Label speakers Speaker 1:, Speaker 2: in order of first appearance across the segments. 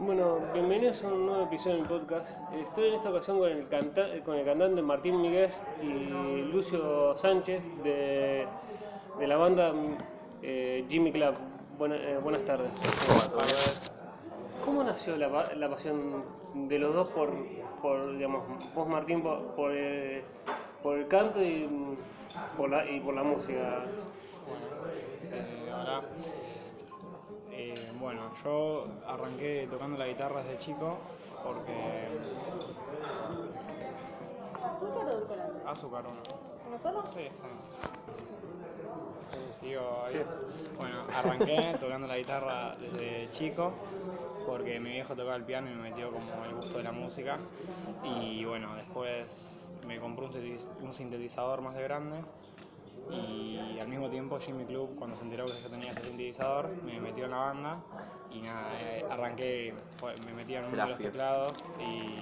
Speaker 1: Bueno, bienvenidos a un nuevo episodio de mi podcast. Estoy en esta ocasión con el, canta con el cantante Martín Miguel y Lucio Sánchez de, de la banda eh, Jimmy Club. Buena, eh, buenas tardes. ¿Cómo nació la, la pasión de los dos por, por digamos, vos Martín por, por, el, por el canto y por la, y por la música?
Speaker 2: Bueno, eh, hola. Bueno, yo arranqué tocando la guitarra desde chico porque
Speaker 3: ¿Azúcar o edulcorante?
Speaker 2: azúcar uno.
Speaker 3: ¿Uno solo?
Speaker 2: Sí, está bien. Eh, Sigo ahí.
Speaker 1: Sí.
Speaker 2: Bueno, arranqué tocando la guitarra desde chico porque mi viejo tocaba el piano y me metió como el gusto de la música. Y bueno, después me compré un sintetizador- un sintetizador más de grande y al mismo tiempo Jimmy Club cuando se enteró que yo tenía ese sintetizador me metió en la banda y nada, eh, arranqué, me metí en uno de los teclados y,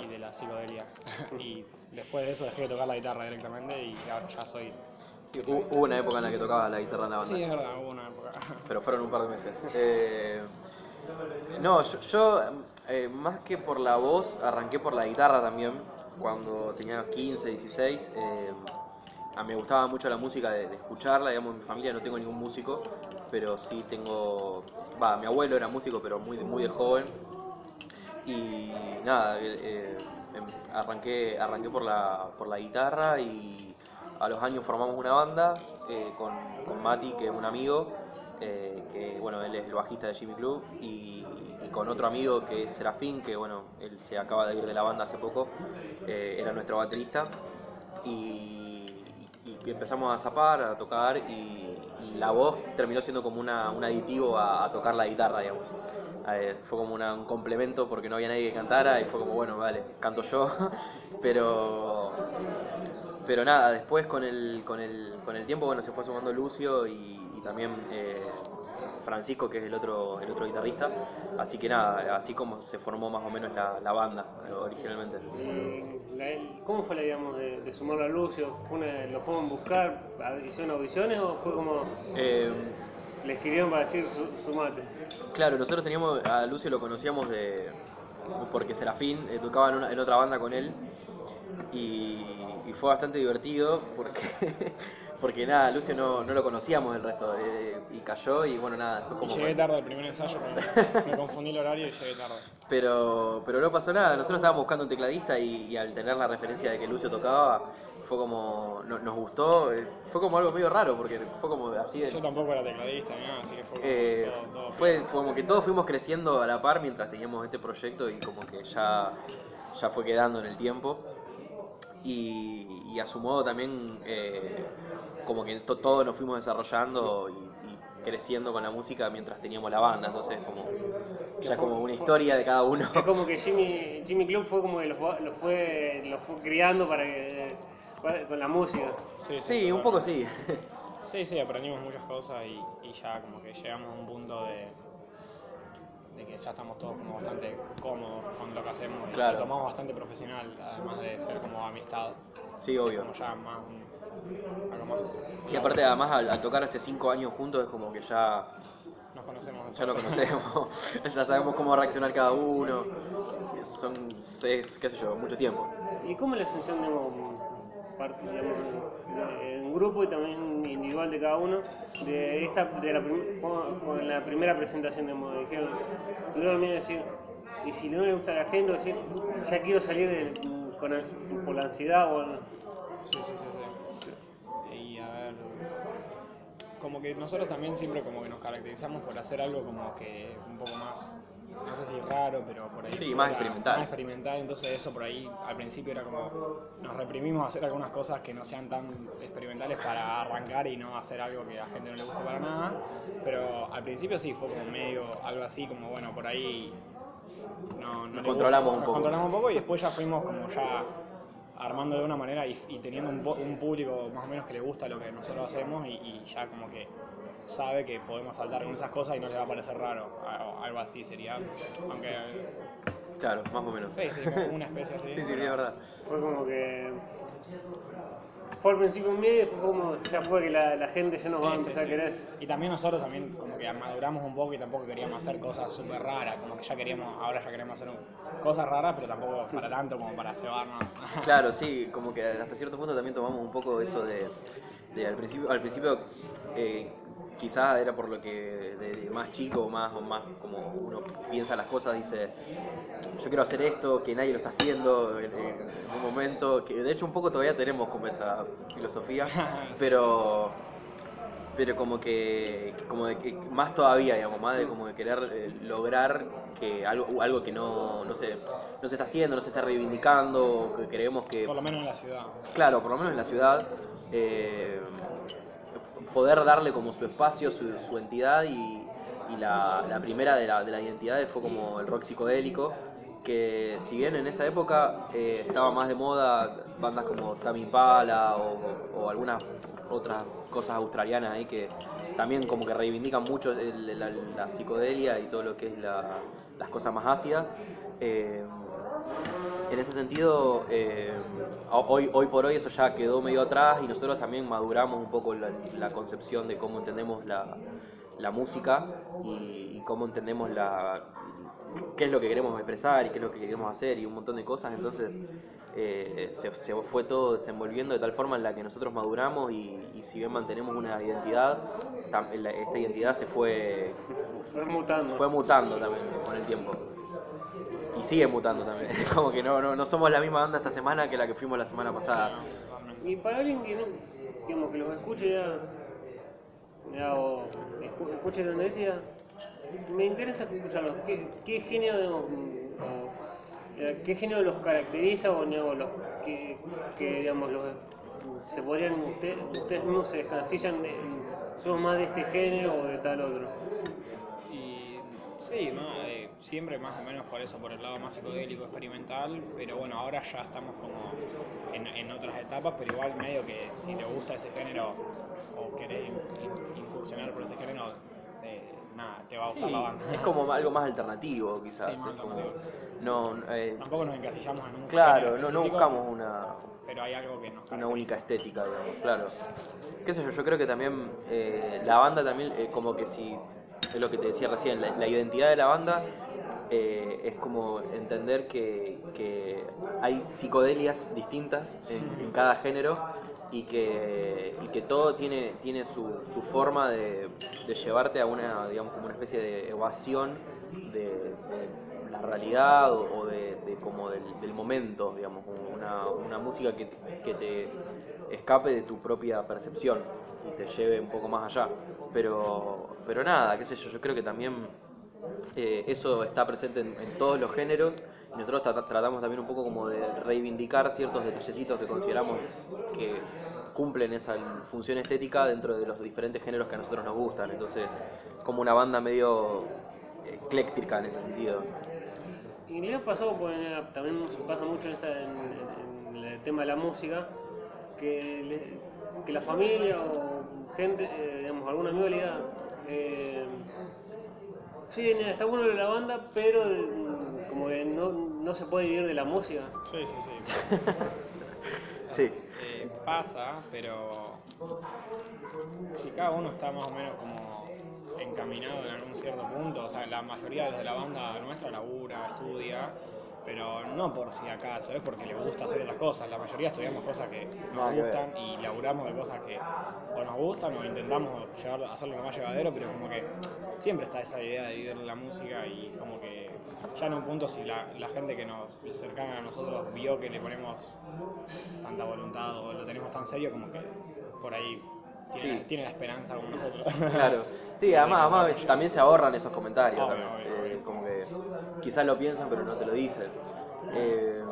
Speaker 2: y de la psicodelia y después de eso dejé de tocar la guitarra directamente y ahora ya soy...
Speaker 4: Hubo una época en la que tocaba la guitarra en la banda,
Speaker 2: Sí, es verdad, hubo una época.
Speaker 4: pero fueron un par de meses. Eh, no, yo, yo, eh, más que por la voz, arranqué por la guitarra también, cuando tenía 15, 16. eh, a mí me gustaba mucho la música, de, escucharla, digamos, en mi familia no tengo ningún músico, pero sí tengo, mi abuelo era músico, pero muy, muy de joven. Y nada, eh, eh, em- arranqué, arranqué por, la, por la guitarra y a los años formamos una banda eh, con, con Mati, que es un amigo, que bueno, él es el bajista de Jimmy Club, y, con otro amigo que es Serafín, que bueno, él se acaba de ir de la banda hace poco, era nuestro baterista, y, y empezamos a zapar, a tocar, y, la voz terminó siendo como una, un aditivo a, tocar la guitarra, digamos. Eh, fue como un complemento porque no había nadie que cantara y fue como, bueno, vale, canto yo, pero pero nada, después con el, con el, con el tiempo bueno, se fue sumando Lucio y, y también eh, Francisco, que es el otro, el otro guitarrista. Así que nada, así como se formó más o menos la, la banda originalmente.
Speaker 1: La- ¿Cómo fue la digamos de, de sumarlo a Lucio? ¿Fue una- ¿Lo fueron a buscar? ¿Hicieron audiciones o fue como
Speaker 4: Eh,
Speaker 1: le escribieron para decir su, sumate?
Speaker 4: claro, nosotros teníamos, a Lucio lo conocíamos de, porque Serafín eh, tocaba en, una- en otra banda con él y, y fue bastante divertido porque, porque nada, Lucio no, no lo conocíamos el resto eh, y cayó y bueno, nada,
Speaker 2: Y
Speaker 4: como...
Speaker 2: llegué tarde al primer ensayo, me, me confundí el horario y llegué tarde.
Speaker 4: Pero, pero no pasó nada, nosotros estábamos buscando un tecladista y, y al tener la referencia de que Lucio tocaba, fue como, no- nos gustó, eh, fue como algo medio raro, porque fue como así de...
Speaker 2: Yo tampoco era tecladista nada, así que fue como
Speaker 4: eh,
Speaker 2: todo, todo
Speaker 4: fue, fue como que todos fuimos creciendo a la par mientras teníamos este proyecto y como que ya, ya fue quedando en el tiempo. Y, y a su modo también eh, como que to- todos nos fuimos desarrollando y, y creciendo con la música mientras teníamos la banda, entonces como ya es como una historia de cada uno.
Speaker 1: Es como que Jimmy, Jimmy Club fue como que los, los fue, los fue criando para que, con la música.
Speaker 2: Sí,
Speaker 4: Sí, un poco sí.
Speaker 2: Sí, sí, aprendimos muchas cosas y, y ya como que llegamos a un punto de, de que ya estamos todos como bastante cómodos con lo que hacemos y
Speaker 4: Claro.
Speaker 2: lo tomamos bastante profesional, además de ser como amistad.
Speaker 4: Sí, obvio.
Speaker 2: como ya más un- algo más.
Speaker 4: Y aparte además al, al tocar hace cinco años juntos es como que ya,
Speaker 2: Nos conocemos. de
Speaker 4: ya nos conocemos, ya sabemos cómo reaccionar cada uno. Son, es, qué sé yo, mucho tiempo.
Speaker 1: ¿Y cómo es la sensación digamos, part- digamos, de- en grupo y también individual de cada uno? De esta, de la, primera presentación, digamos, dijeron, tuvieron miedo de decir, y si no le gusta a la gente, decir, ya quiero salir del- con por la ansiedad o
Speaker 2: sí, sí, sí. Y a ver, como que nosotros también siempre como que nos caracterizamos por hacer algo como que un poco más, no sé si raro, pero por ahí
Speaker 4: Sí, más experimental.
Speaker 2: Más experimental, entonces eso por ahí al principio era como, nos reprimimos a hacer algunas cosas que no sean tan experimentales para arrancar y no hacer algo que a la gente no le guste para nada, pero al principio sí fue como medio algo así, como bueno, por ahí no, no
Speaker 4: Nos controlamos
Speaker 2: gusta,
Speaker 4: un
Speaker 2: nos
Speaker 4: poco.
Speaker 2: controlamos un poco y después ya fuimos como ya armando de una manera y, y teniendo un, po- un público más o menos que le gusta lo que nosotros hacemos y, y ya como que sabe que podemos saltar con esas cosas y no le va a parecer raro, algo así sería, aunque
Speaker 4: Claro, más o menos.
Speaker 2: sí, sí, como una especie así.
Speaker 4: Sí, sí, sí, es verdad.
Speaker 1: fue como que fue al principio un miedo y después como ya fue que la, la gente ya nos va a
Speaker 2: Sí, sí,
Speaker 1: empezar
Speaker 2: sí.
Speaker 1: a querer.
Speaker 2: Y también nosotros también como que maduramos un poco y tampoco queríamos hacer cosas súper raras, como que ya queríamos, ahora ya queremos hacer cosas raras, pero tampoco para tanto como para cebarnos.
Speaker 4: Claro, sí, como que hasta cierto punto también tomamos un poco eso de, de al principio, al principio eh, quizás era por lo que de, de más chico, más o más como uno piensa las cosas, dice yo quiero hacer esto, que nadie lo está haciendo en, en un momento, que de hecho un poco todavía tenemos como esa filosofía, pero pero como que como de que más todavía digamos más de como de querer eh, lograr que algo algo que no no se no se está haciendo no se está reivindicando que creemos que
Speaker 2: Por lo menos en la ciudad.
Speaker 4: claro por lo menos en la ciudad eh, poder darle como su espacio su, entidad y, la, primera de la, de la identidad fue como el rock psicodélico que si bien en esa época eh, estaba más de moda bandas como Tame Pala o, algunas otras cosas australianas ahí que también como que reivindican mucho el- la, psicodelia y todo lo que es la- las cosas más ácidas. Eh, en ese sentido, eh, hoy, hoy por hoy eso ya quedó medio atrás y nosotros también maduramos un poco la, la concepción de cómo entendemos la, la música y, y cómo entendemos la, qué es lo que queremos expresar y qué es lo que queremos hacer y un montón de cosas. Entonces eh, se, se fue todo desenvolviendo de tal forma en la que nosotros maduramos y, y si bien mantenemos una identidad, tam- esta identidad se fue,
Speaker 1: Fue mutando.
Speaker 4: se fue mutando también con el tiempo. Y sigue mutando también. Como que no, no, no somos la misma banda esta semana que la que fuimos la semana pasada.
Speaker 1: Y para alguien que no, digamos, que los escuche ya, ya, o escu- escuche tendencia, me interesa escucharlos. ¿Qué, qué género, digamos, o, eh, qué género los caracteriza o digamos, los que, que, digamos, los, se podrían, usted- ustedes mismos se descasillan, en, somos más de este género o de tal otro?
Speaker 2: Y sí, ¿no? Siempre más o menos por eso, por el lado más psicodélico, experimental, pero bueno, ahora ya estamos como en, en otras etapas, pero igual medio que si te gusta ese género o querés in- in- incursionar por ese género, eh, nada, te va a gustar
Speaker 4: Sí,
Speaker 2: la banda.
Speaker 4: es como algo más alternativo quizás.
Speaker 2: Sí, más
Speaker 4: es como-
Speaker 2: alternativo.
Speaker 4: no, eh,
Speaker 2: Tampoco nos encasillamos en un
Speaker 4: claro, no, no buscamos una,
Speaker 2: Pero hay algo que nos
Speaker 4: una única estética, digamos, claro. Qué sé yo, yo creo que también eh, la banda también, eh, como que si, es lo que te decía recién, la, la identidad de la banda eh, es como entender que, que hay psicodelias distintas en, en cada género y que, y que todo tiene, tiene su, su forma de, de llevarte a una, digamos, como una especie de evasión de, de la realidad o, o de, de como del, del momento, digamos, como una, una música que, que te escape de tu propia percepción y te lleve un poco más allá. Pero, pero nada, qué sé yo, yo creo que también eh, eso está presente en, todos los géneros y nosotros tra- tratamos también un poco como de reivindicar ciertos detallecitos que consideramos que cumplen esa función estética dentro de los diferentes géneros que a nosotros nos gustan. Entonces, como una banda medio ecléctrica en ese sentido.
Speaker 1: Y le ha pasado, también pasa mucho en, esta- en el tema de la música, que, le- que la familia o gente, eh, digamos, algún amigo le diga, eh, sí, está bueno lo de la banda, pero mm, como que no, no se puede vivir de la música.
Speaker 2: Sí, sí, sí.
Speaker 4: Sí,
Speaker 2: Eh, pasa, pero si cada uno está más o menos como encaminado en algún cierto punto, o sea, la mayoría de la banda nuestra labura, estudia, pero no por si acaso, es porque le gusta hacer otras cosas. La mayoría estudiamos cosas que nos gustan y laburamos de cosas que o nos gustan o intentamos llevar, hacerlo lo más llevadero, pero como que siempre está esa idea de vivir la música y como que ya en un punto si la, la gente que nos cercana a nosotros vio que le ponemos tanta voluntad o lo tenemos tan serio como que por ahí tiene,
Speaker 4: Sí.
Speaker 2: tiene la esperanza como nosotros.
Speaker 4: claro. Sí, además, además también se ahorran esos comentarios.
Speaker 2: Obvio,
Speaker 4: también.
Speaker 2: obvio,
Speaker 4: Eh,
Speaker 2: obvio.
Speaker 4: como que quizás lo piensan pero no te lo dicen. Eh,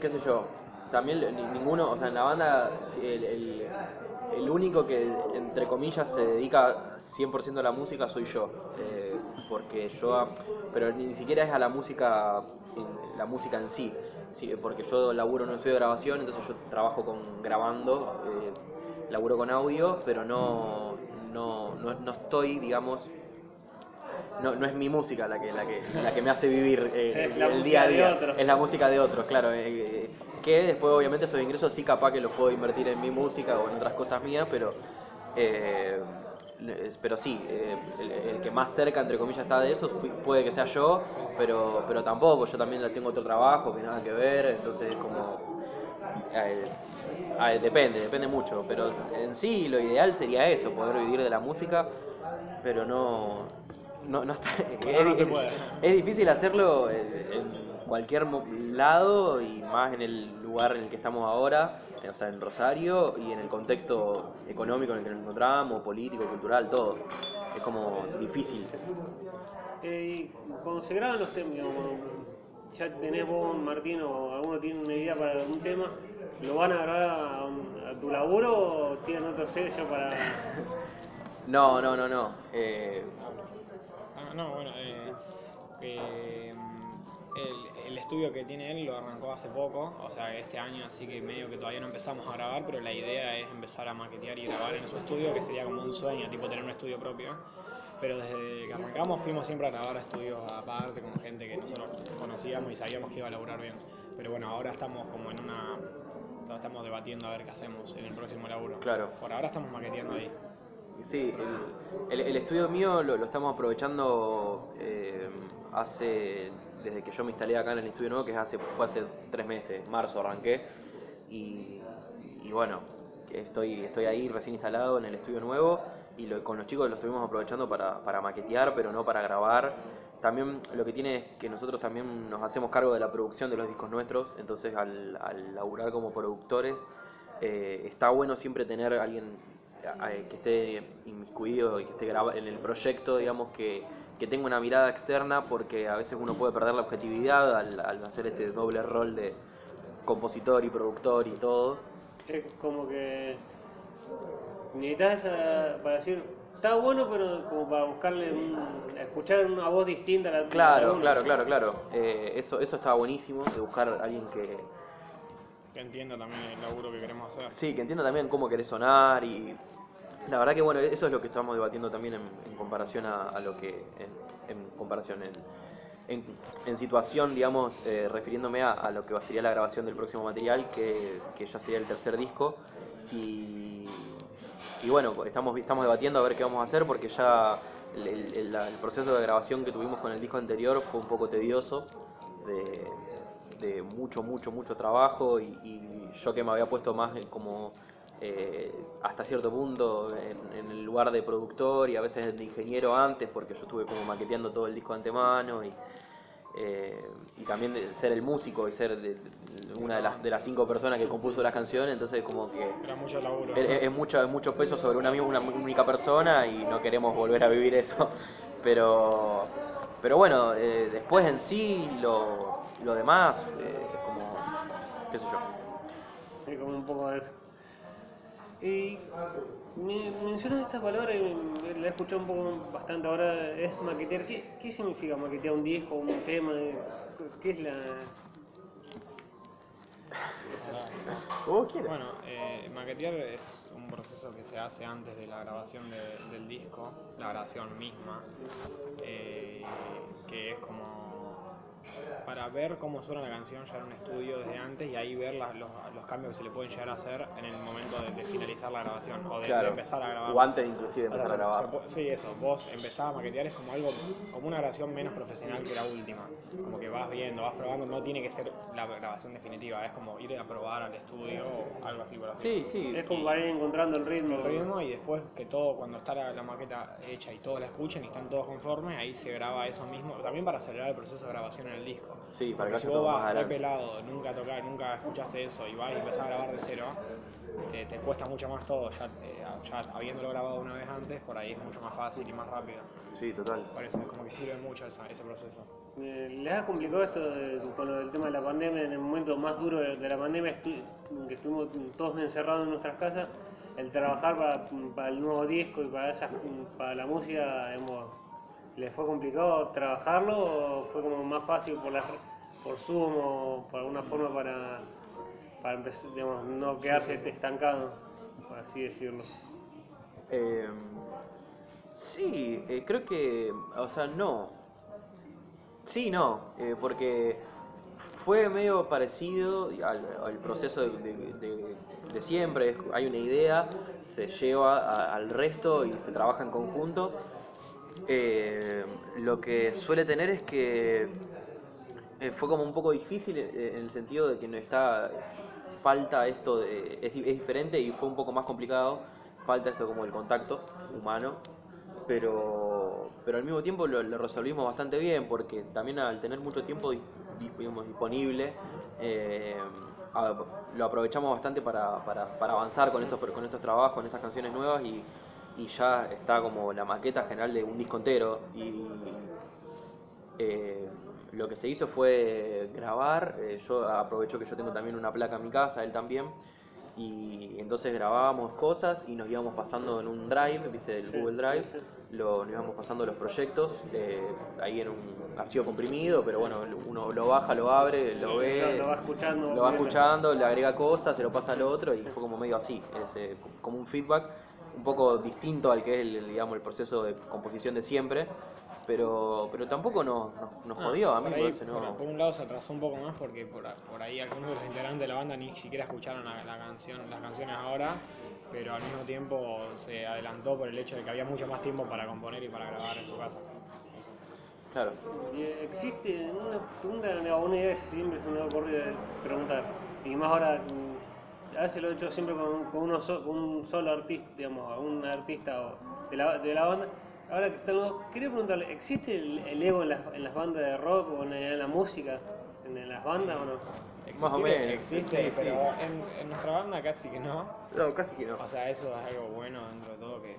Speaker 4: qué sé yo, también ni- ninguno, o sea, en la banda el, único que entre comillas se dedica 100% a la música soy yo. Eh, porque yo, pero ni, siquiera es a la música, la música en sí. Porque yo laburo en un estudio de grabación, entonces yo trabajo con grabando, eh, laburo con audio, pero no, no, no estoy, digamos, no, no es mi música la que, la que, la que me hace vivir eh, el,
Speaker 1: la
Speaker 4: el
Speaker 1: música
Speaker 4: día a
Speaker 1: de
Speaker 4: día.
Speaker 1: otros.
Speaker 4: Es la música de otros, claro. eh, eh, que después obviamente esos ingresos sí capaz que los puedo invertir en mi música o en otras cosas mías, pero... eh, pero sí, eh, el, el que más cerca, entre comillas, está de eso puede que sea yo, pero, pero tampoco, yo también tengo otro trabajo que nada que ver, entonces es como... eh, eh, depende, depende mucho, pero en sí lo ideal sería eso, poder vivir de la música, pero no, no, no está,
Speaker 2: no
Speaker 4: es,
Speaker 2: se puede.
Speaker 4: es difícil hacerlo en, en cualquier lado y más en el lugar en el que estamos ahora, eh, o sea, en Rosario y en el contexto económico en el que nos encontramos, político, cultural, todo. Es como difícil.
Speaker 1: Eh, cuando se graban los temas, ya tenés vos, Martín, o alguno tiene una idea para un tema, ¿lo van a grabar a, un- a tu laburo o tienen otro sello para...?
Speaker 4: No, no, no, no. Eh,
Speaker 2: no, bueno, eh, eh, el, el estudio que tiene él lo arrancó hace poco, o sea, este año, así que medio que todavía no empezamos a grabar, pero la idea es empezar a maquetear y grabar en su estudio, que sería como un sueño, tipo tener un estudio propio. Pero desde que arrancamos fuimos siempre a grabar a estudios aparte con gente que nosotros conocíamos y sabíamos que iba a laburar bien. Pero bueno, ahora estamos como en una... Estamos debatiendo a ver qué hacemos en el próximo laburo.
Speaker 4: Claro.
Speaker 2: Por ahora estamos maqueteando ahí.
Speaker 4: Sí, el, estudio mío lo, lo estamos aprovechando eh, hace, desde que yo me instalé acá en el estudio nuevo, que es hace, fue hace tres meses, marzo arranqué, y, bueno, estoy, estoy ahí recién instalado en el estudio nuevo, y lo- con los chicos lo estuvimos aprovechando para, para maquetear, pero no para grabar. También lo que tiene es que nosotros también nos hacemos cargo de la producción de los discos nuestros, entonces al, al laburar como productores, eh, está bueno siempre tener alguien que esté inmiscuido y que esté graba- en el proyecto, digamos, que, que tenga una mirada externa, porque a veces uno puede perder la objetividad al, al hacer este doble rol de compositor y productor y todo.
Speaker 1: Es como que necesitas esa para decir, está bueno, pero como para buscarle, un- escuchar una voz distinta a la
Speaker 4: Claro,
Speaker 1: a
Speaker 4: claro, claro, claro. Eh, eso, eso está buenísimo, de buscar a alguien que,
Speaker 2: Que entienda también el laburo que queremos hacer.
Speaker 4: Sí, que entienda también cómo querés sonar y la verdad que bueno, eso es lo que estamos debatiendo también en, comparación a, lo que, en, comparación, en, en, situación, digamos, eh, refiriéndome a, a lo que sería la grabación del próximo material, que, que ya sería el tercer disco y, y bueno, estamos, estamos debatiendo a ver qué vamos a hacer porque ya el, proceso de grabación que tuvimos con el disco anterior fue un poco tedioso. De mucho, mucho, mucho trabajo y, y yo que me había puesto más como eh, hasta cierto punto en, en el lugar de productor y a veces de ingeniero antes porque yo estuve como maqueteando todo el disco de antemano y, eh, y también de ser el músico y ser de- de una de las, de las cinco personas que compuso las canciones, entonces como que
Speaker 2: Era mucho laburo.
Speaker 4: es, es mucho, es mucho peso sobre una, una única persona y no queremos volver a vivir eso. Pero, pero bueno, eh, después en sí, lo, lo demás, eh, como, qué sé yo.
Speaker 1: Es como un poco de eso. Y me mencionas esta palabra y la he escuchado un poco bastante ahora, es maquetear. ¿Qué, qué significa maquetear un disco, un tema? ¿Qué es la...?
Speaker 4: Como quieras.
Speaker 2: Bueno, eh, maquetear es un proceso que se hace antes de la grabación de- del disco, la grabación misma, eh, que es como para ver cómo suena la canción ya en un estudio desde antes y ahí ver la- los, los cambios que se le pueden llegar a hacer en el momento de, de finalizar la grabación o de, de
Speaker 4: Claro.
Speaker 2: empezar a grabar.
Speaker 4: O antes inclusive de
Speaker 2: O sea,
Speaker 4: empezar a grabar.
Speaker 2: se puede- sí, eso. Vos empezás a maquetear es como algo, como una grabación menos profesional que la última. Como que vas viendo, vas probando, no tiene que ser la grabación definitiva, es como ir a probar al estudio o algo así por así.
Speaker 4: Sí, sí.
Speaker 1: Es como para ir encontrando el ritmo.
Speaker 2: El ritmo y después que todo, cuando está la, la maqueta hecha y todos la escuchen y están todos conformes, ahí se graba eso mismo, también para acelerar el proceso de grabación en el disco.
Speaker 4: Sí, para
Speaker 2: Porque
Speaker 4: que
Speaker 2: si
Speaker 4: vaya
Speaker 2: vos vas re pelado, nunca tocar, nunca escuchaste eso y vas y empezás a grabar de cero, te, te cuesta mucho más todo, ya, eh, ya habiéndolo grabado una vez antes, por ahí es mucho más fácil y más rápido.
Speaker 4: Sí, total.
Speaker 2: Es como que sirve mucho esa- ese proceso.
Speaker 1: Eh, ¿Les ha complicado esto de- con lo del tema de la pandemia? En el momento más duro de, de la pandemia, estu- que estuvimos todos encerrados en nuestras casas, el trabajar para, para el nuevo disco y para, esas, para la música, digamos, ¿les fue complicado trabajarlo o fue como más fácil por, la, por Zoom o por alguna forma para, para empezar, digamos, no quedarse estancado, por así decirlo?
Speaker 4: Eh, Sí, eh, creo que, o sea, no. Sí, no, eh, porque fue medio parecido al, al proceso de, de- de- de siempre. Hay una idea, se lleva a- al resto y se trabaja en conjunto. Eh, lo que suele tener es que eh, fue como un poco difícil eh, en el sentido de que no está falta esto de- es, di- es diferente y fue un poco más complicado falta esto como el contacto humano pero pero al mismo tiempo lo, resolvimos bastante bien porque también al tener mucho tiempo digamos, disponible lo aprovechamos bastante para, para- para avanzar con estos con estos trabajos con estas canciones nuevas y, y ya está como la maqueta general de un disco entero. Y eh, lo que se hizo fue grabar, eh, yo aprovecho que yo tengo también una placa en mi casa, él también, y entonces grabábamos cosas y nos íbamos pasando en un drive, viste, el
Speaker 1: Sí,
Speaker 4: Google Drive,
Speaker 1: sí,
Speaker 4: lo, nos íbamos pasando los proyectos, eh, ahí en un archivo comprimido, pero bueno, uno lo baja, lo abre, lo ve,
Speaker 1: Lo, va escuchando.
Speaker 4: lo va escuchando, le agrega cosas, se lo pasa al otro y fue como medio así, es, como un feedback un poco distinto al que es el, digamos, el proceso de composición de siempre, pero, pero tampoco nos, nos, nos
Speaker 2: Ah,
Speaker 4: jodió, a mí
Speaker 2: por
Speaker 4: me
Speaker 2: ahí,
Speaker 4: parece, no.
Speaker 2: por un lado se atrasó un poco más porque por, por ahí algunos de los integrantes de la banda ni siquiera escucharon la, la canción, las canciones ahora, pero al mismo tiempo se adelantó por el hecho de que había mucho más tiempo para componer y para grabar en su casa.
Speaker 4: Claro.
Speaker 1: Y, existe una pregunta, una idea que siempre se me ha ocurrido de preguntar, y más ahora, a veces lo he hecho siempre con, con uno so- con un solo artista, digamos, un artista o de, la, de la banda. Ahora que dos, quería preguntarle, ¿existe el, el ego en las, en las bandas de rock o en, en la música? ¿En, las bandas o no?
Speaker 4: Más o menos,
Speaker 2: Existe,
Speaker 4: sí, sí.
Speaker 2: pero En, en nuestra banda casi que no.
Speaker 4: No, casi que no.
Speaker 2: O sea, eso es algo bueno dentro de todo, que,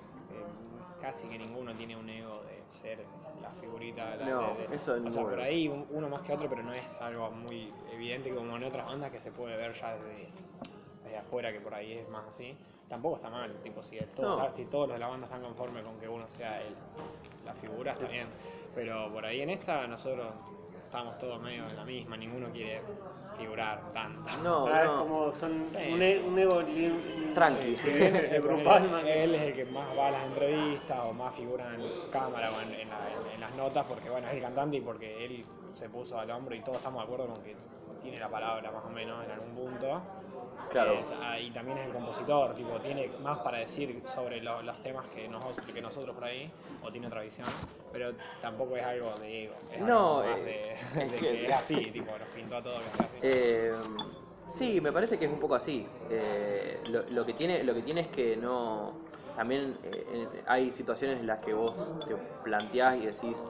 Speaker 2: casi que ninguno tiene un ego de ser la figurita. La,
Speaker 4: No,
Speaker 2: de- de-
Speaker 4: eso
Speaker 2: O sea, por ahí un- uno más que otro, pero no es algo muy evidente como en otras bandas que se puede ver ya desde, desde afuera, que por ahí es más así. Tampoco está mal, tipo, si, el- todos,
Speaker 4: No.
Speaker 2: si todos los de la banda están conformes con que uno sea el, la figura, está bien. Pero por ahí en esta nosotros estamos todos medio en la misma, ninguno quiere figurar tanto.
Speaker 4: No,
Speaker 1: Ah, es
Speaker 4: no.
Speaker 1: como son
Speaker 2: Sí.
Speaker 1: un, e- un ego
Speaker 4: Tranqui.
Speaker 2: Eh,
Speaker 1: el más
Speaker 2: ponele, él es el que más va a las entrevistas o más figura en cámara o en, en la- en- en las notas porque bueno es el cantante y porque él se puso al hombro y todos estamos de acuerdo con que tiene la palabra más o menos en algún punto.
Speaker 4: Claro.
Speaker 2: Eh, y también es el compositor, tipo, tiene más para decir sobre lo- los temas que, nos- que nosotros por ahí, o tiene otra visión, pero tampoco es algo de ego, es
Speaker 4: No,
Speaker 2: algo más
Speaker 4: eh,
Speaker 2: de,
Speaker 4: que-
Speaker 2: es así, tipo, nos pintó a todos que así.
Speaker 4: Eh, sí, me parece que es un poco así. Eh, lo, lo que tiene, lo que tiene es que no. También eh, hay situaciones en las que vos te planteás y decís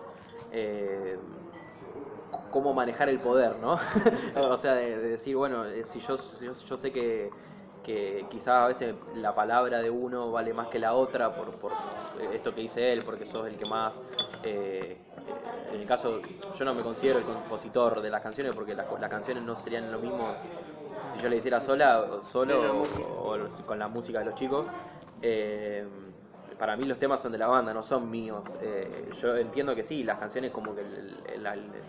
Speaker 4: cómo manejar el poder, ¿no? o sea, de, de decir, bueno, eh, si yo, si yo, yo sé que, que quizás a veces la palabra de uno vale más que la otra por, por esto que dice él, porque sos el que más. eh, en el caso, yo no me considero el compositor de las canciones porque las, las canciones no serían lo mismo si yo le hiciera sola o solo
Speaker 1: Sí,
Speaker 4: o- con la música de los chicos. Eh, para mí los temas son de la banda, no son míos. Eh, yo entiendo que sí, las canciones como que el- el- el-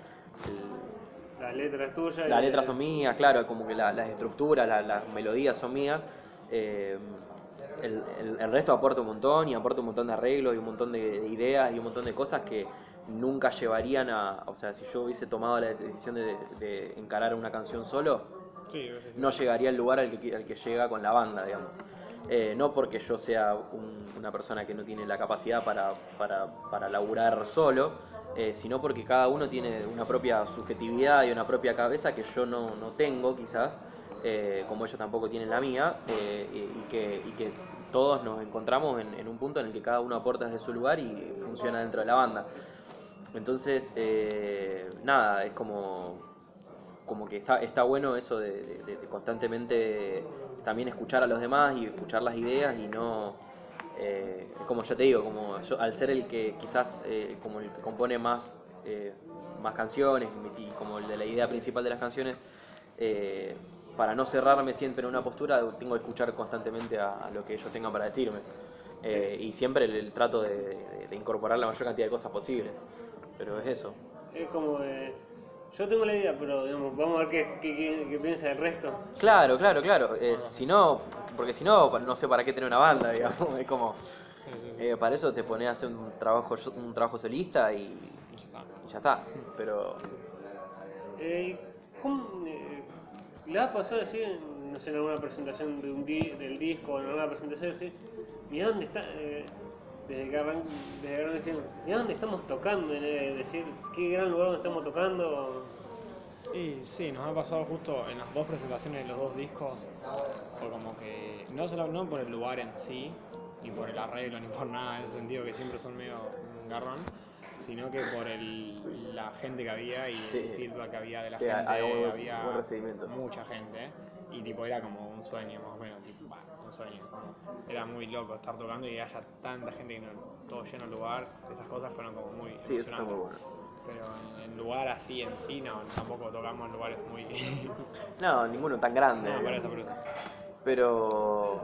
Speaker 4: el-
Speaker 1: La letra es tuya.
Speaker 4: las letras son mías, claro, como que la- las estructuras, la- las melodías son mías. Eh, el, el- el resto aporta un montón y aporta un montón de arreglos y un montón de, de ideas y un montón de cosas que nunca llevarían a. O sea, si yo hubiese tomado la decisión de, de encarar una canción solo,
Speaker 2: sí.
Speaker 4: no llegaría al lugar al que, al que llega con la banda, digamos. Eh, no porque yo sea un- una persona que no tiene la capacidad para, para, para laburar solo, eh, sino porque cada uno tiene una propia subjetividad y una propia cabeza que yo no, no tengo quizás, eh, como ellos tampoco tienen la mía, eh, y, que, todos nos encontramos en, un punto en el que cada uno aporta desde su lugar y funciona dentro de la banda. Entonces, nada, es como, como que está, está bueno eso de constantemente también escuchar a los demás y escuchar las ideas y no, eh, como ya te digo, como yo, al ser el que quizás eh, como el que compone más, eh, más canciones y como el de la idea principal de las canciones, eh, para no cerrarme siempre en una postura, tengo que escuchar constantemente a, a lo que ellos tengan para decirme. Eh, y siempre el, el trato de, de- de incorporar la mayor cantidad de cosas posible. Pero es eso.
Speaker 1: Es como de. Yo tengo la idea, pero digamos, vamos a ver qué, qué, qué- qué piensa el resto.
Speaker 4: Claro, claro, claro. Eh, si no, porque si no, no sé para qué tener una banda, digamos. Es como.
Speaker 2: Sí, sí, sí.
Speaker 4: Eh, para eso te pones a hacer un trabajo, un trabajo solista y,
Speaker 2: Y ya está.
Speaker 4: y ya está. Pero
Speaker 1: Eh, ¿cómo, eh, ¿Le ha pasado así, en, no sé, en alguna presentación de un di- del disco o en alguna presentación así? ¿Y dónde está? eh, desde que desde que arran- dijeron, ¿y dónde estamos tocando? Eh, decir, ¿qué gran lugar donde estamos tocando?
Speaker 2: Y sí, nos ha pasado justo en las dos presentaciones de los dos discos, fue como que, no solo no por el lugar en sí, ni por el arreglo, ni por nada en ese sentido, que siempre son medio un garrón, sino que por el, la gente que había y
Speaker 4: Sí.
Speaker 2: el feedback que había de la
Speaker 4: Sí,
Speaker 2: gente, había mucha gente, y tipo era como un sueño más o menos, tipo, bah, un sueño, era muy loco estar tocando y haya tanta gente que no, todo lleno el lugar, esas cosas fueron como muy
Speaker 4: sí, eso está
Speaker 2: emocionantes.
Speaker 4: muy bueno.
Speaker 2: Pero en, en lugar así en sí, no, tampoco tocamos en lugares muy...
Speaker 4: No, ninguno tan grande.
Speaker 2: no, por eso, por eso.
Speaker 4: Pero,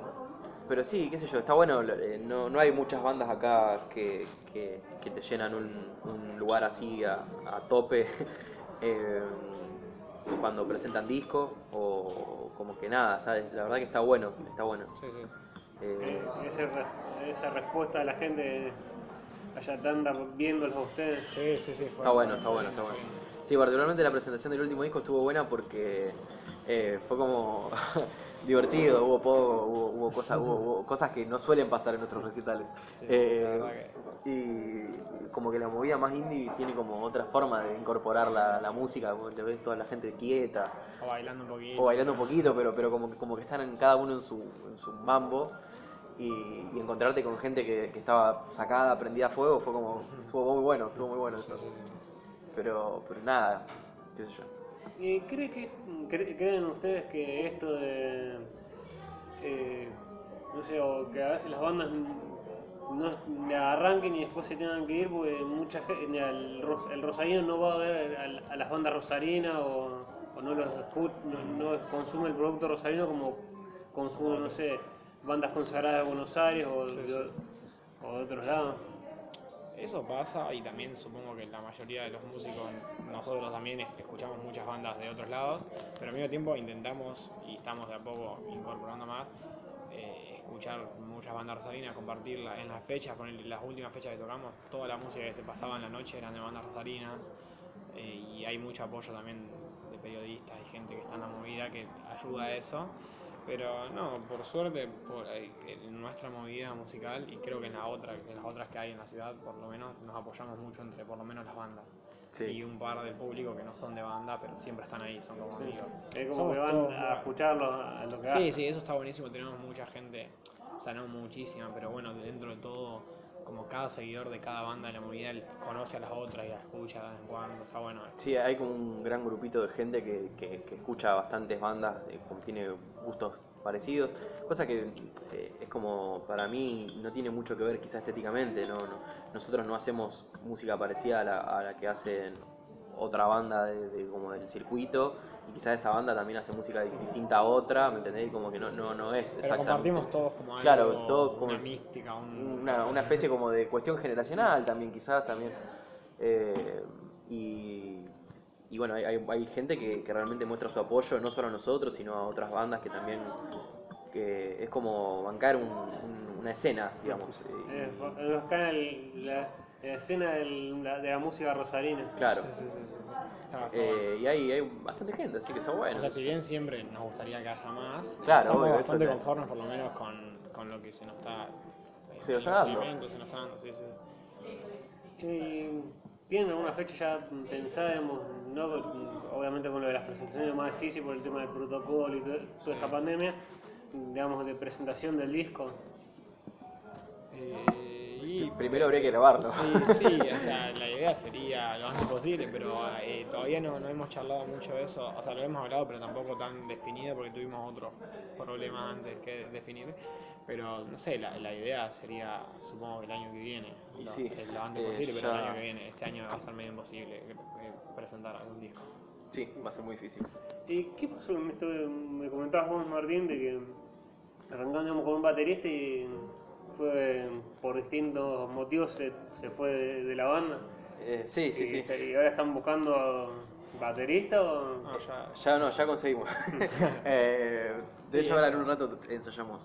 Speaker 4: pero sí, qué sé yo, está bueno. eh, No, no hay muchas bandas acá que, que- que te llenan un, un lugar así a, a tope eh, cuando presentan disco o como que nada. está- la verdad que está bueno, está bueno.
Speaker 2: Sí, sí.
Speaker 1: Eh, ese re- esa respuesta de la gente allá tanta viéndolos a ustedes.
Speaker 2: Sí, sí, sí. Fue,
Speaker 4: Está bueno, está bueno, está bueno. Sí, particularmente la presentación del último disco estuvo buena porque eh, fue como divertido, hubo poco, hubo, hubo cosas, hubo, hubo cosas que no suelen pasar en nuestros recitales.
Speaker 2: Sí,
Speaker 4: Eh,
Speaker 2: verdad
Speaker 4: Y como que la movida más indie tiene como otra forma de incorporar la, la música, te ves toda la gente quieta
Speaker 2: O bailando un poquito.
Speaker 4: o bailando un poquito, pero, pero como, que- como que están en cada uno en su, en su mambo. Y, encontrarte con gente que, estaba sacada, prendida a fuego, fue como, estuvo muy bueno, estuvo muy bueno eso. Pero, pero nada, qué sé yo.
Speaker 1: ¿Y cree que, cre- creen ustedes que esto de, eh, no sé, o que a veces las bandas no le arranquen y después se tengan que ir porque mucha gente, el, el rosarino no va a ver a, las bandas rosarinas o, no los no, no consume el producto rosarino como consume, no sé, bandas consagradas de Buenos Aires o,
Speaker 2: Sí,
Speaker 1: de,
Speaker 2: sí.
Speaker 1: o de otros lados?
Speaker 2: Eso pasa y también supongo que la mayoría de los músicos, nosotros también es- escuchamos muchas bandas de otros lados, pero al mismo tiempo intentamos y estamos de a poco incorporando más, eh, escuchar muchas bandas rosarinas, compartirla en las fechas, con las últimas fechas que tocamos, toda la música que se pasaba en la noche eran de bandas rosarinas eh, y hay mucho apoyo también de periodistas y gente que está en la movida que ayuda a eso. Pero no, por suerte, por, eh, en nuestra movida musical y creo que en la otra, en las otras que hay en la ciudad, por lo menos nos apoyamos mucho entre por lo menos las bandas.
Speaker 4: Sí.
Speaker 2: Y un par del público que no son de banda, pero siempre están ahí, son como amigos.
Speaker 1: Es como
Speaker 2: Somos
Speaker 1: que van
Speaker 2: todos
Speaker 1: a escucharlo a lo que
Speaker 2: Sí,
Speaker 1: hacen.
Speaker 2: sí, eso está buenísimo, tenemos mucha gente, o sea, no muchísima, pero bueno, dentro de todo, como cada seguidor de cada banda de la movida conoce a las otras y las escucha de vez en cuando, está bueno.
Speaker 4: Sí, hay como un gran grupito de gente que, que- que escucha bastantes bandas, eh, tiene gustos parecidos, cosa que eh, es como, para mí, no tiene mucho que ver quizá estéticamente, no, no- nosotros no hacemos música parecida a la, a la que hacen otra banda de, de- como del circuito, y quizás esa banda también hace música distinta a otra, ¿me entendés? Como que no, no, no es
Speaker 2: Pero
Speaker 4: exactamente...
Speaker 2: compartimos todos como algo,
Speaker 4: Claro, todos como
Speaker 2: una mística, un...
Speaker 4: una, una especie como de cuestión generacional también, quizás también. Eh, y, y bueno, hay, hay- hay gente que, que realmente muestra su apoyo no solo a nosotros, sino a otras bandas que también que es como bancar un- un- una escena, digamos.
Speaker 1: Eh, cae el- la, la escena del- la- de la música rosarina.
Speaker 4: claro.
Speaker 2: Sí, sí, sí.
Speaker 4: Eh, y hay, hay bastante gente, así que está bueno.
Speaker 2: O sea, si bien siempre nos gustaría que haya más,
Speaker 4: Claro,
Speaker 2: estamos
Speaker 4: obvio,
Speaker 2: bastante
Speaker 4: te-
Speaker 2: conformes por lo menos con, con lo que se nos está... eh,
Speaker 4: Se nos está dando.
Speaker 2: recibimiento se nos está dando, sí, sí.
Speaker 1: Y ¿Tienen alguna fecha ya pensada? digamos, no, obviamente con lo de las presentaciones es más difícil por el tema del protocolo y todo- toda esta pandemia, digamos, de presentación del disco.
Speaker 2: Eh, y,
Speaker 4: Primero habría que grabarlo.
Speaker 2: y sí, o sea, la idea sería lo antes posible, pero eh, todavía no, no hemos charlado mucho de eso. O sea, lo hemos hablado, pero tampoco tan definido porque tuvimos otros problemas antes que definir. Pero no sé, la, la idea sería, supongo que el año que viene,
Speaker 4: Y
Speaker 2: lo,
Speaker 4: sí,
Speaker 2: eh, lo antes
Speaker 4: eh,
Speaker 2: posible, pero el
Speaker 4: ya-
Speaker 2: año que viene. Este año va a ser medio imposible eh, eh, presentar algún disco.
Speaker 4: Sí, va a ser muy difícil.
Speaker 1: ¿Y qué pasó con esto? de- Me comentabas vos, Martín, de que arrancando digamos, con un baterista y fue por distintos motivos se, se fue de, de la banda.
Speaker 4: Eh, sí, sí,
Speaker 1: y,
Speaker 4: sí.
Speaker 1: y ahora están buscando baterista o...
Speaker 2: No, ya,
Speaker 4: Ya no, ya conseguimos. Eh, de
Speaker 2: Sí,
Speaker 4: hecho, ahora en un rato ensayamos.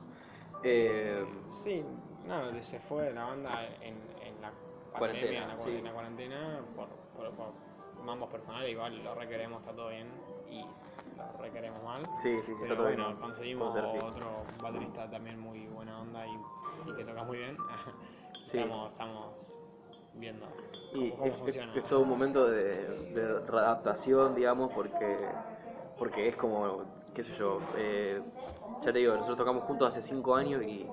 Speaker 4: Eh,
Speaker 2: Sí, No, de- se fue la banda en, en la pandemia,
Speaker 4: Cuarentena,
Speaker 2: en, la, cua-
Speaker 4: sí.
Speaker 2: en la cuarentena, por, por, por mambos personales, igual lo requeremos, está todo bien y lo requeremos mal.
Speaker 4: Sí, sí, sí, está
Speaker 2: Pero
Speaker 4: todo
Speaker 2: bueno,
Speaker 4: bien.
Speaker 2: conseguimos otro baterista también muy buena onda y, y que toca muy bien.
Speaker 4: Sí.
Speaker 2: Estamos, estamos viendo
Speaker 4: Y
Speaker 2: cómo,
Speaker 4: es, es-
Speaker 2: funciona.
Speaker 4: es todo un momento de, de readaptación, digamos, porque, porque es como, qué sé yo, eh, ya te digo, nosotros tocamos juntos hace cinco años y,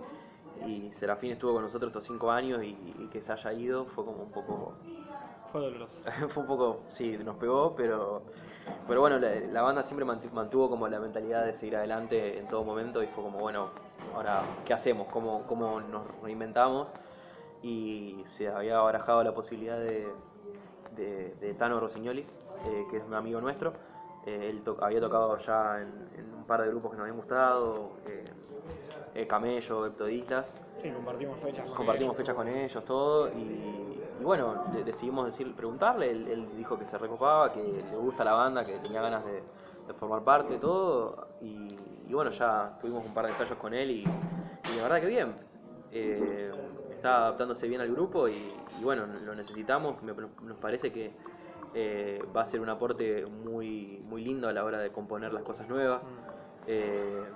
Speaker 4: y Serafín estuvo con nosotros estos cinco años y, y que se haya ido fue como un poco,
Speaker 2: Fue doloroso.
Speaker 4: fue un poco, sí, nos pegó, pero, pero bueno, la, la banda siempre mantu- mantuvo como la mentalidad de seguir adelante en todo momento y fue como, bueno, ahora, ¿qué hacemos? ¿Cómo, cómo nos reinventamos? Y se había barajado la posibilidad de, de, de Tano Rossignoli, eh, que es un amigo nuestro. Eh, él to- había tocado ya en, en un par de grupos que nos habían gustado, eh, eh, Camello, Epto de Islas.
Speaker 2: Sí, compartimos fechas con
Speaker 4: Compartimos
Speaker 2: ellos.
Speaker 4: fechas con ellos, todo, y, y bueno, de- decidimos decir, preguntarle, él, él dijo que se recopaba, que le gusta la banda, que tenía ganas de, de formar parte, todo, y, y bueno, ya tuvimos un par de ensayos con él y, y la verdad que bien. Eh, está adaptándose bien al grupo y, y bueno, lo necesitamos, me- nos parece que eh, va a ser un aporte muy, muy lindo a la hora de componer las cosas nuevas. Eh,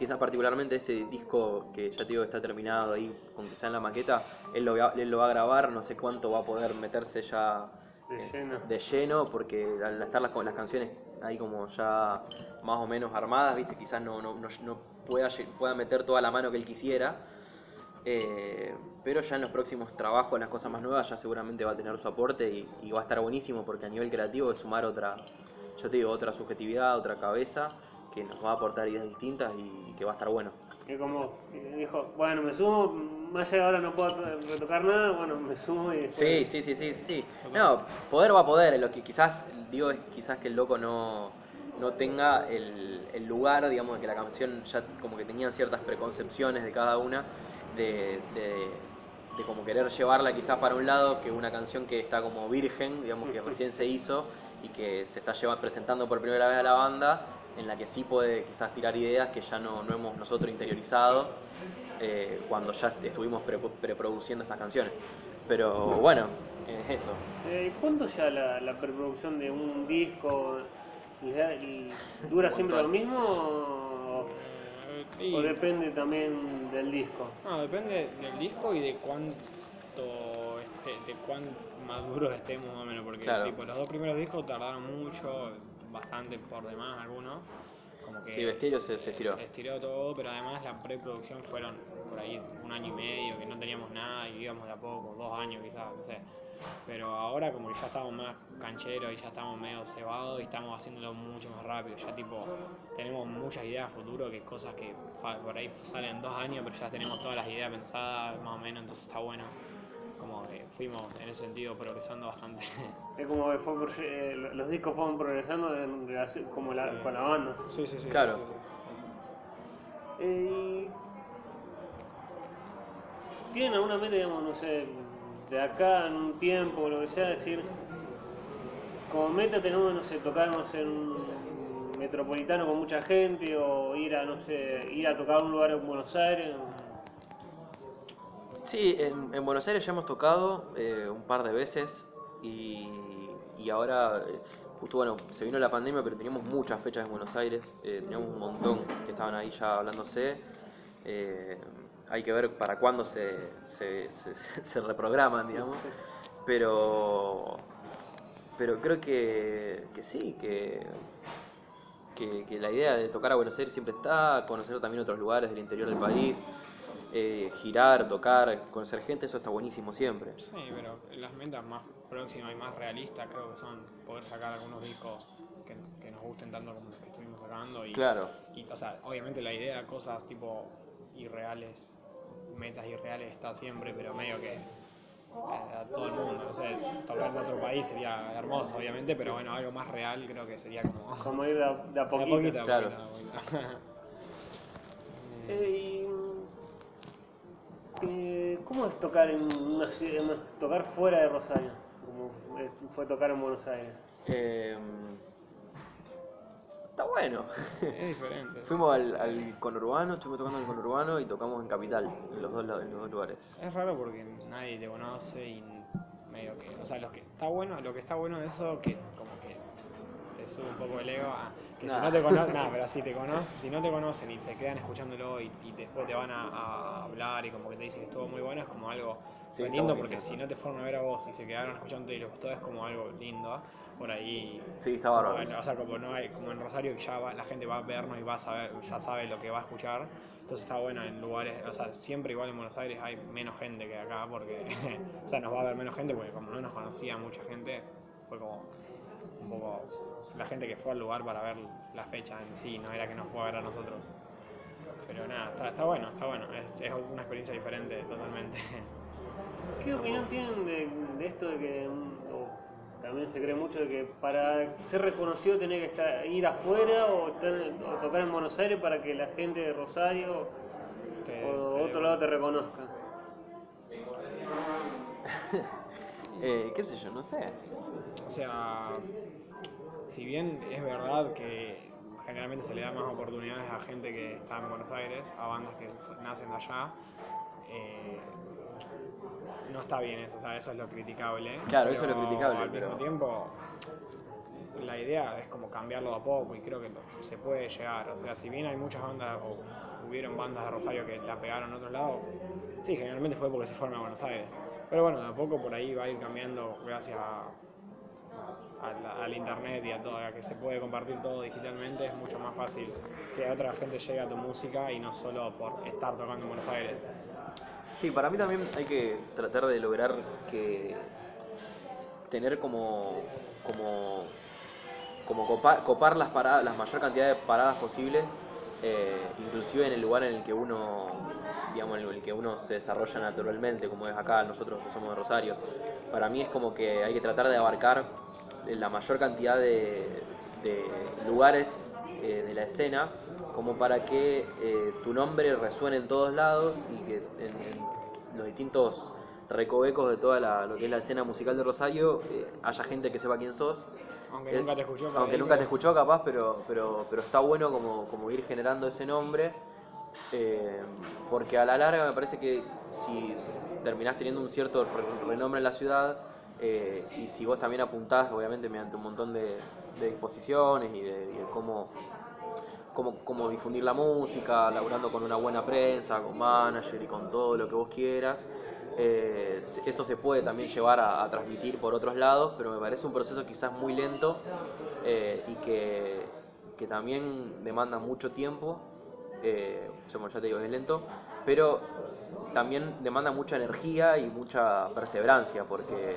Speaker 4: quizás particularmente este disco que ya te digo que está terminado ahí, con que sea en la maqueta, él lo, va, él lo va a grabar, no sé cuánto va a poder meterse ya
Speaker 1: De
Speaker 4: eh,
Speaker 1: lleno.
Speaker 4: de lleno, porque al estar las, las canciones ahí como ya más o menos armadas, viste, quizás no, no, no, no pueda, pueda meter toda la mano que él quisiera. Eh, pero ya en los próximos trabajos, las cosas más nuevas, ya seguramente va a tener su aporte y, y va a estar buenísimo porque a nivel creativo es sumar otra, yo te digo, otra subjetividad, otra cabeza que nos va a aportar ideas distintas y, que va a estar bueno.
Speaker 1: Y como eh, dijo, bueno, me sumo, más allá de ahora no puedo retocar nada, bueno, me sumo y
Speaker 4: Sí,
Speaker 1: después-
Speaker 4: sí, sí, sí, sí. No, poder va a poder, lo que quizás digo es quizás que el loco no, no tenga el, el lugar, digamos, de que la canción ya como que tenían ciertas preconcepciones de cada una, de, de, de como querer llevarla quizás para un lado, que una canción que está como virgen, digamos, que recién se hizo y que se está lleva- presentando por primera vez a la banda, en la que sí puede quizás tirar ideas que ya no, no hemos nosotros interiorizado eh, cuando ya estuvimos pre- preproduciendo estas canciones. Pero bueno, es eso.
Speaker 1: Eh, ¿Cuánto ya la, la preproducción de un disco? ¿Y ¿Dura siempre lo mismo o,
Speaker 2: Eh, y-
Speaker 1: o depende también del disco?
Speaker 2: No, depende del disco y de cuánto este, de cuán maduros estemos más o menos, porque
Speaker 4: Claro.
Speaker 2: tipo, los dos primeros discos tardaron mucho, bastante por demás algunos. Como que
Speaker 4: Sí, Bestiario se- se estiró.
Speaker 2: Se estiró todo, pero además la preproducción fueron por ahí un año y medio, que no teníamos nada y íbamos de a poco, dos años quizás, no sé. Pero ahora como que ya estamos más cancheros y ya estamos medio cebados y estamos haciéndolo mucho más rápido. Ya tipo, tenemos muchas ideas a futuro, que cosas que por ahí salen dos años, pero ya tenemos todas las ideas pensadas más o menos, entonces está bueno. Como que fuimos en ese sentido progresando bastante.
Speaker 1: Es como que fue eh, los discos fueron progresando en relación como la- con la banda.
Speaker 2: Sí, sí, sí.
Speaker 4: Claro.
Speaker 2: sí, sí.
Speaker 1: Eh, ¿Tienen alguna meta, digamos, no sé, de acá en un tiempo o lo que sea? decir, como meta tenemos, no sé, tocar, no sé, en un metropolitano con mucha gente o ir a, no sé, ir a tocar a un lugar en Buenos Aires.
Speaker 4: Sí, en, en Buenos Aires ya hemos tocado eh, un par de veces y, ahora, eh, justo bueno, se vino la pandemia, pero teníamos muchas fechas en Buenos Aires, eh, teníamos un montón que estaban ahí ya hablándose. hay que ver para cuándo se, reprograman, digamos. Pero, pero creo que, sí, que, que la idea de tocar a Buenos Aires siempre está, conocer también otros lugares del interior del país, eh, girar, tocar, conocer gente, eso está buenísimo siempre.
Speaker 2: Sí, pero las metas más próximas y más realistas creo que son poder sacar algunos discos que, que nos gusten tanto como los que estuvimos sacando. Y,
Speaker 4: Claro.
Speaker 2: y, o sea, obviamente la idea, cosas tipo irreales, metas irreales está siempre, pero medio que eh, a todo el mundo, no sé, tocar en otro país sería hermoso, obviamente, pero bueno, algo más real creo que sería como...
Speaker 1: Como ir de a, de a
Speaker 2: de a
Speaker 1: poquito.
Speaker 2: poquito, a
Speaker 4: claro.
Speaker 2: poquito, a poquito.
Speaker 1: Eh, y, eh, ¿Cómo es tocar en una ciudad, tocar fuera de Rosario? Como eh, fue tocar en Buenos Aires.
Speaker 4: Eh, está bueno.
Speaker 2: Es diferente.
Speaker 4: Fuimos al, al conurbano, estuvimos tocando en el conurbano y tocamos en Capital, en los dos, en los dos lugares.
Speaker 2: Es raro porque nadie te conoce y medio que. O sea, lo que está bueno, lo que está bueno de eso que sube un poco el ego a que si no te conocen, pero si te conocen, si no te conocen y se quedan escuchándolo y, y después te van a, a hablar y como que te dicen que estuvo muy bueno, es como algo
Speaker 4: Sí,
Speaker 2: lindo porque si no te fueron a ver a vos y se quedaron escuchando y les gustó es como algo lindo. Por ahí
Speaker 4: Sí, está bárbaro.
Speaker 2: o sea, como no hay, como en Rosario que ya va- la gente va a vernos y va a saber, ya sabe lo que va a escuchar. Entonces está bueno en lugares, o sea, siempre igual en Buenos Aires hay menos gente que acá porque, o sea, nos va a ver menos gente porque como no nos conocía mucha gente, fue como un poco la gente que fue al lugar para ver la fecha en sí, no era que nos fue a ver a nosotros. Pero nada, está, está bueno, está bueno, es, es una experiencia diferente totalmente.
Speaker 1: ¿Qué opinión tienen de, de esto de que mm, o también se cree mucho de que para ser reconocido tenés que estar, ir afuera o, estar- o tocar en Buenos Aires para que la gente de Rosario
Speaker 2: Te-
Speaker 1: o
Speaker 2: te-
Speaker 1: otro lado te reconozca?
Speaker 4: Eh, ¿Qué sé yo? No sé.
Speaker 2: O sea, si bien es verdad que generalmente se le da más oportunidades a gente que está en Buenos Aires, a bandas que nacen allá, eh, no está bien eso, o sea, eso es lo criticable.
Speaker 4: Claro, eso es lo
Speaker 2: pero
Speaker 4: criticable,
Speaker 2: Al
Speaker 4: pero-
Speaker 2: mismo tiempo, la idea es como cambiarlo a poco y creo que se puede llegar. O sea, si bien hay muchas bandas, o hubieron bandas de Rosario que la pegaron en otro lado, sí, generalmente fue porque se fueron a Buenos Aires. Pero bueno, de a poco por ahí va a ir cambiando gracias a, al, internet y a todo, a que se puede compartir todo digitalmente, es mucho más fácil que otra gente llegue a tu música y no solo por estar tocando en Buenos Aires.
Speaker 4: Sí, para mí también hay que tratar de lograr que tener como como como copar, copar las paradas, la mayor cantidad de paradas posibles, eh, inclusive en el lugar en el que uno digamos en el que uno se desarrolla naturalmente, como es acá nosotros que somos de Rosario. Para mí es como que hay que tratar de abarcar la mayor cantidad de, de lugares eh, de la escena como para que eh, tu nombre resuene en todos lados y que en, en los distintos recovecos de toda la, lo que es la escena musical de Rosario eh, haya gente que sepa quién sos.
Speaker 2: Aunque nunca te escuchó.
Speaker 4: Aunque nunca te escuchó capaz, pero, pero, pero está bueno como, como ir generando ese nombre. eh, porque a la larga me parece que si terminás teniendo un cierto re- renombre en la ciudad, eh, y si vos también apuntás, obviamente mediante un montón de, de y de, cómo, cómo, cómo difundir la música, laburando con una buena prensa, con manager y con todo lo que vos quieras, eh, eso se puede también llevar a, transmitir por otros lados, pero me parece un proceso quizás muy lento eh, y que, que también demanda mucho tiempo. Ya te digo, es lento, pero también demanda mucha energía y mucha perseverancia, porque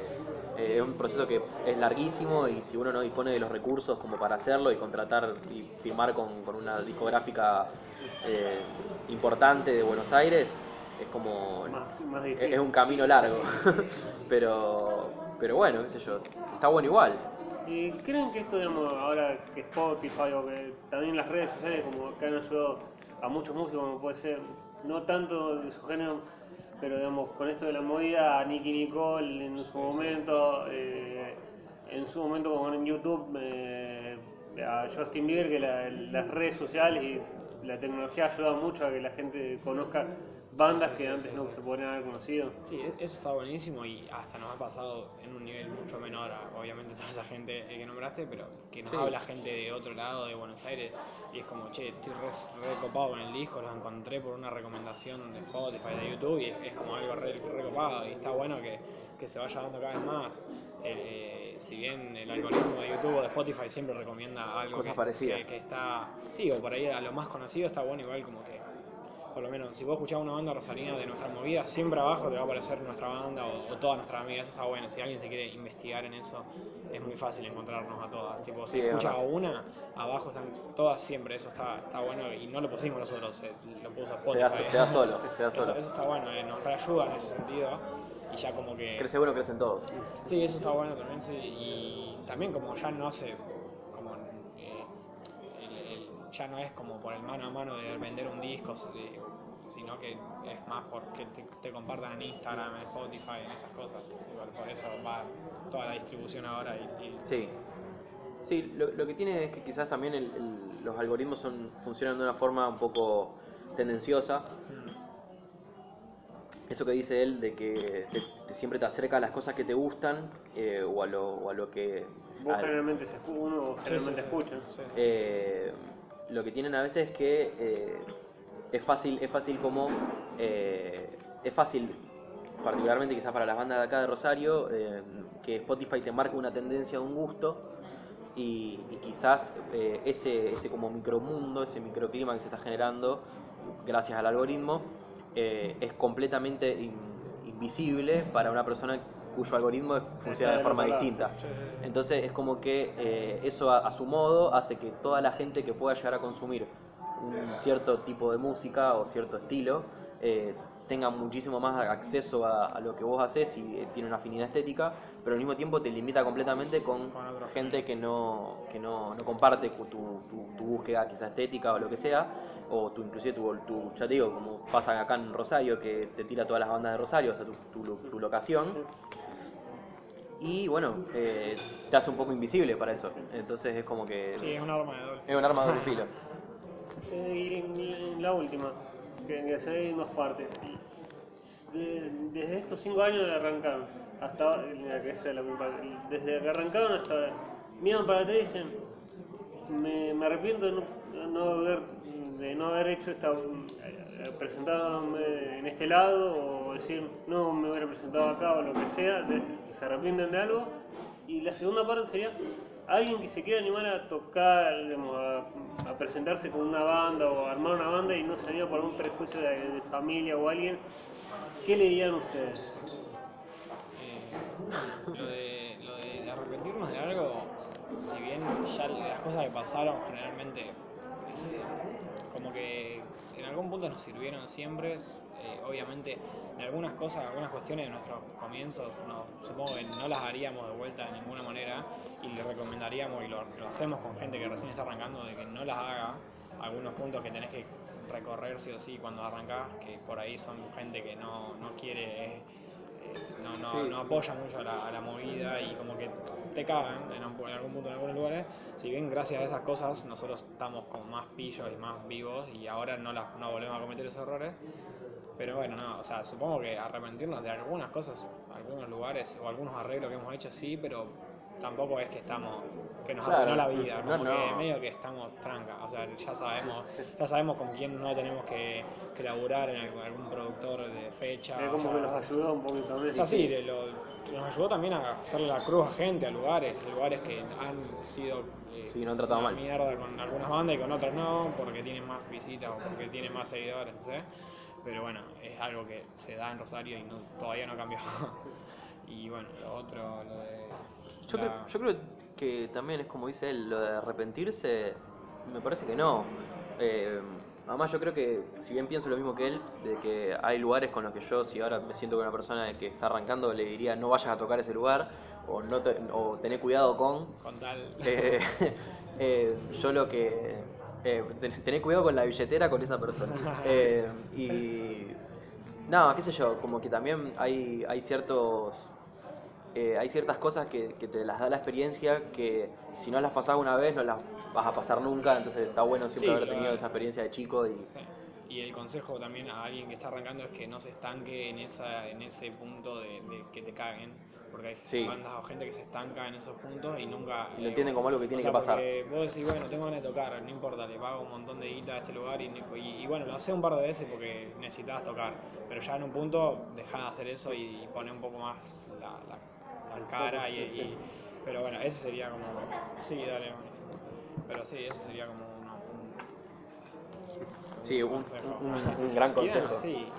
Speaker 4: eh, es un proceso que es larguísimo y si uno no dispone de los recursos como para hacerlo y contratar y firmar con, con una discográfica eh, importante de Buenos Aires, es como
Speaker 1: Más, más
Speaker 4: es
Speaker 1: difícil.
Speaker 4: es un camino largo, pero pero bueno, qué sé yo, está bueno igual.
Speaker 1: ¿Y creen que esto, digamos, ahora que Spotify o que también las redes sociales como que han ayudado a muchos músicos, como puede ser, no tanto de su género, pero digamos, con esto de la movida, a Nicky Nicole en su momento, eh, en su momento como en YouTube, eh, a Justin Bieber, que la- las redes sociales y la tecnología ha ayudado mucho a que la gente conozca bandas
Speaker 2: sí,
Speaker 1: que
Speaker 2: sí,
Speaker 1: antes
Speaker 2: sí,
Speaker 1: no
Speaker 2: sí.
Speaker 1: se podrían haber conocido.
Speaker 2: Sí, eso está buenísimo y hasta nos ha pasado en un nivel mucho menor a, obviamente, toda esa gente eh, que nombraste, pero que nos
Speaker 4: Sí.
Speaker 2: habla gente de otro lado, de Buenos Aires, y es como, che, estoy re, re copado con el disco, los encontré por una recomendación de Spotify, de YouTube, y es, es como algo re, re copado, y está bueno que, que se vaya dando cada vez más. Eh, si bien el algoritmo de YouTube o de Spotify siempre recomienda algo
Speaker 4: Cosas
Speaker 2: que,
Speaker 4: parecidas.
Speaker 2: que- que está, sí, o por ahí a lo más conocido está bueno igual como que por lo menos, si vos escuchás una banda rosarina de nuestra movida, siempre abajo te va a aparecer nuestra banda o, o todas nuestras amigas, eso está bueno. Si alguien se quiere investigar en eso, es muy fácil encontrarnos a todas. Tipo, si
Speaker 4: Sí, es
Speaker 2: escuchas a una, abajo están todas siempre, eso está, está bueno y no lo pusimos nosotros, eh, lo puso
Speaker 4: Se
Speaker 2: Spotify.
Speaker 4: da, se da solo, se da solo.
Speaker 2: eso está bueno, eh, nos reayuda en ese sentido y ya como que...
Speaker 4: Crece uno, crecen todos.
Speaker 2: Sí, eso está bueno también, sí. Y también como ya no hace, ya no es como por el mano a mano de vender un disco, si- sino que es más porque te, te compartan en Instagram, en Spotify, en esas cosas. Igual por eso va toda la distribución ahora y, y-
Speaker 4: Sí. Sí, lo, lo que tiene es que quizás también el- el- los algoritmos son, funcionan de una forma un poco tendenciosa.
Speaker 2: Mm.
Speaker 4: Eso que dice él de que te- te- siempre te acerca a las cosas que te gustan eh, o, a lo, o a lo que...
Speaker 1: Vos
Speaker 4: a-
Speaker 1: generalmente se uno
Speaker 2: Sí, sí,
Speaker 1: generalmente
Speaker 2: sí.
Speaker 1: escucha.
Speaker 2: Sí, sí.
Speaker 4: eh, lo que tienen a veces es que eh, es fácil, es fácil como eh, es fácil, particularmente quizás para las bandas de acá de Rosario, eh, que Spotify te marque una tendencia, un gusto y, quizás eh, ese, ese como micromundo, ese microclima que se está generando gracias al algoritmo es completamente in- invisible para una persona cuyo algoritmo funciona de forma distinta. Entonces es como que eh, eso a, a su modo hace que toda la gente que pueda llegar a consumir un cierto tipo de música o cierto estilo eh, tenga muchísimo más acceso a, a lo que vos haces y eh, tiene una afinidad estética, pero al mismo tiempo te limita completamente con gente que no, que no, no comparte tu, tu- tu búsqueda quizá estética o lo que sea, o tu, inclusive tu, tu, ya te digo, como pasa acá en Rosario, que te tira todas las bandas de Rosario, o sea, tu, tu- tu locación, y bueno, eh, te hace un poco invisible para eso. Entonces es como que
Speaker 2: Sí, es un arma de doble.
Speaker 4: es un arma de doble filo.
Speaker 1: Y la última, que, que ve en dos partes. De- desde estos cinco años de arrancaron, hasta mira, que esa es la desde que arrancaron hasta miran para atrás y dicen, me, arrepiento de no, haber, de no haber hecho esta, eh, presentarme en este lado o decir, no me hubiera presentado acá o lo que sea, se arrepienten de algo. Y la segunda parte sería alguien que se quiera animar a tocar, a, presentarse con una banda o a armar una banda y no salía por algún prejuicio de, familia o alguien. ¿Qué le dirían ustedes?
Speaker 2: Eh, lo, de, lo de arrepentirnos de algo, si bien ya las cosas que pasaron generalmente, eh, como que en algún punto nos sirvieron siempre, eh, obviamente en algunas cosas, algunas cuestiones de nuestros comienzos, no, supongo que no las haríamos de vuelta de ninguna manera y le recomendaríamos y lo, lo hacemos con gente que recién está arrancando de que no las haga, algunos puntos que tenés que recorrer sí o sí cuando arrancás, que por ahí son gente que no, no quiere no, no,
Speaker 4: Sí,
Speaker 2: no apoya mucho a la, a la movida y como que te cagan en, un- en algún punto en algunos lugares. Si bien gracias a esas cosas nosotros estamos como más pillos y más vivos y ahora no, las, no volvemos a cometer esos errores. Pero bueno, no, o sea, supongo que arrepentirnos de algunas cosas, algunos lugares o algunos arreglos que hemos hecho sí, pero tampoco es que estamos, que nos
Speaker 4: Claro,
Speaker 2: la vida,
Speaker 4: no,
Speaker 2: como que
Speaker 4: no.
Speaker 2: medio que estamos tranca, o sea, ya sabemos, ya sabemos con quién no tenemos que, que laburar en algún, algún productor de fecha.
Speaker 1: Es
Speaker 2: o
Speaker 1: como
Speaker 2: sea,
Speaker 1: que los ayudó un poquito. ¿no?
Speaker 2: o sea, sí, le- lo- nos ayudó también a hacerle la cruz a gente, a lugares, lugares que han sido eh,
Speaker 4: Sí, no han tratado mal.
Speaker 2: mierda con algunas bandas y con otras no, porque tienen más visitas o porque tienen más seguidores, no sé. Pero bueno, es algo que se da en Rosario y no- todavía no cambió. y bueno, lo otro, lo de...
Speaker 4: Yo,
Speaker 2: la-
Speaker 4: creo, yo creo que también es como dice él, lo de arrepentirse, me parece que no. Eh, además yo creo que, si bien pienso lo mismo que él, de que hay lugares con los que yo, si ahora me siento con una persona que está arrancando, le diría no vayas a tocar ese lugar, o, no te- o tené cuidado con,
Speaker 2: Con tal...
Speaker 4: eh, eh, yo lo que... Eh, ten- tené cuidado con la billetera con esa persona. Y... No, qué sé yo, como que también hay, hay ciertos... eh, hay ciertas cosas que, que te las da la experiencia que si no las pasás una vez no las vas a pasar nunca, entonces está bueno siempre
Speaker 2: Sí,
Speaker 4: haber tenido esa experiencia de chico y...
Speaker 2: Y el consejo también a alguien que está arrancando es que no se estanque en esa en ese punto de, de que te caguen. Porque hay
Speaker 4: Sí.
Speaker 2: bandas o gente que se estanca en esos puntos y nunca.
Speaker 4: Y lo entienden como algo que
Speaker 2: o
Speaker 4: tiene
Speaker 2: sea,
Speaker 4: que pasar.
Speaker 2: Vos decís, bueno, tengo ganas de tocar, no importa, le pago un montón de guita a este lugar y, y- y bueno, lo hace un par de veces porque necesitabas tocar. Pero ya en un punto dejá de hacer eso y poné un poco más la, la- la cara y, y- Pero bueno, ese sería como. Sí, dale, buenísimo. Pero sí, ese sería como uno- un,
Speaker 4: Sí, un,
Speaker 2: consejo.
Speaker 4: un- un gran
Speaker 2: Y bueno,
Speaker 4: consejo.
Speaker 2: sí,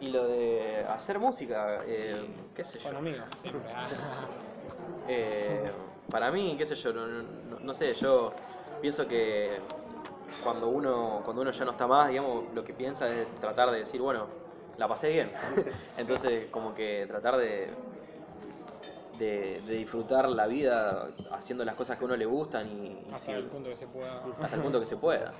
Speaker 4: Y lo de hacer música, eh, qué sé yo.
Speaker 2: con amigos, siempre. ah.
Speaker 4: Eh, para mí, qué sé yo, no, no- no sé, yo pienso que cuando uno, cuando uno ya no está más, digamos, lo que piensa es tratar de decir, bueno, la pasé bien. Entonces, como que tratar de, de, de disfrutar la vida haciendo las cosas que a uno le gustan y, y
Speaker 2: Hasta
Speaker 4: si-
Speaker 2: el punto que se pueda.
Speaker 4: hasta el punto que se pueda.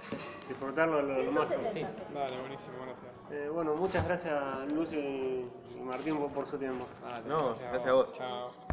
Speaker 1: Disfrutarlo a lo, lo máximo.
Speaker 4: Sí.
Speaker 2: Dale, buenísimo, gracias.
Speaker 1: Eh, bueno, muchas gracias Lucy y Martín por, por su tiempo.
Speaker 2: Dale,
Speaker 4: No, gracias a vos.
Speaker 2: Chao.